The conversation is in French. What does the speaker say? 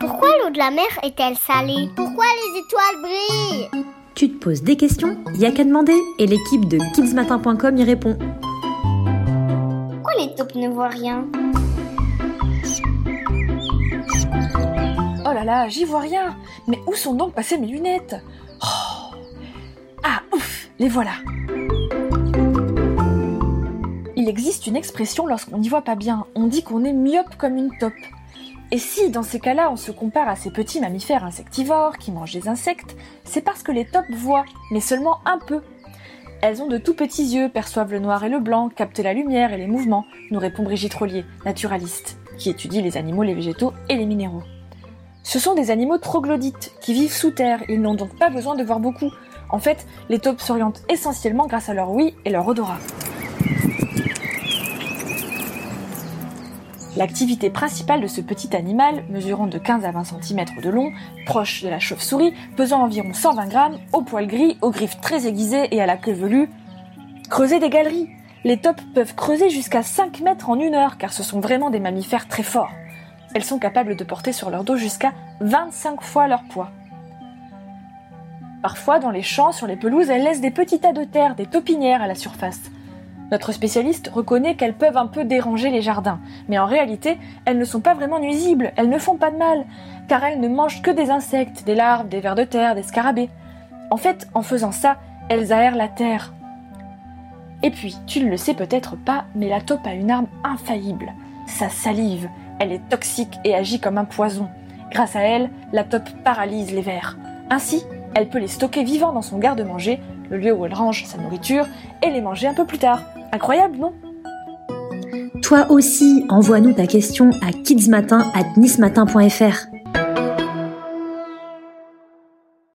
Pourquoi l'eau de la mer est-elle salée? Pourquoi les étoiles brillent? Tu te poses des questions Y a qu'à demander et l'équipe de kidsmatin.com y répond. Pourquoi les taupes ne voient rien? Oh là là, j'y vois rien. Mais où sont donc passées mes lunettes? Oh. Ah, ouf, les voilà. Il existe une expression lorsqu'on n'y voit pas bien. On dit qu'on est myope comme une taupe. Et si, dans ces cas-là, on se compare à ces petits mammifères insectivores qui mangent des insectes, c'est parce que les taupes voient, mais seulement un peu. Elles ont de tout petits yeux, perçoivent le noir et le blanc, captent la lumière et les mouvements, nous répond Brigitte Rollier, naturaliste, qui étudie les animaux, les végétaux et les minéraux. Ce sont des animaux troglodytes, qui vivent sous terre, ils n'ont donc pas besoin de voir beaucoup. En fait, les taupes s'orientent essentiellement grâce à leur ouïe et leur odorat. L'activité principale de ce petit animal, mesurant de 15 à 20 cm de long, proche de la chauve-souris, pesant environ 120 grammes, au poil gris, aux griffes très aiguisées et à la queue velue, creuser des galeries. Les taupes peuvent creuser jusqu'à 5 mètres en une heure, car ce sont vraiment des mammifères très forts. Elles sont capables de porter sur leur dos jusqu'à 25 fois leur poids. Parfois, dans les champs, sur les pelouses, elles laissent des petits tas de terre, des taupinières à la surface. Notre spécialiste reconnaît qu'elles peuvent un peu déranger les jardins, mais en réalité, elles ne sont pas vraiment nuisibles, elles ne font pas de mal, car elles ne mangent que des insectes, des larves, des vers de terre, des scarabées. En fait, en faisant ça, elles aèrent la terre. Et puis, tu ne le sais peut-être pas, mais la taupe a une arme infaillible, sa salive. Elle est toxique et agit comme un poison. Grâce à elle, la taupe paralyse les vers. Ainsi, elle peut les stocker vivants dans son garde-manger, le lieu où elle range sa nourriture, et les manger un peu plus tard. Incroyable, non? Toi aussi, envoie-nous ta question à kidsmatin@nismatin.fr.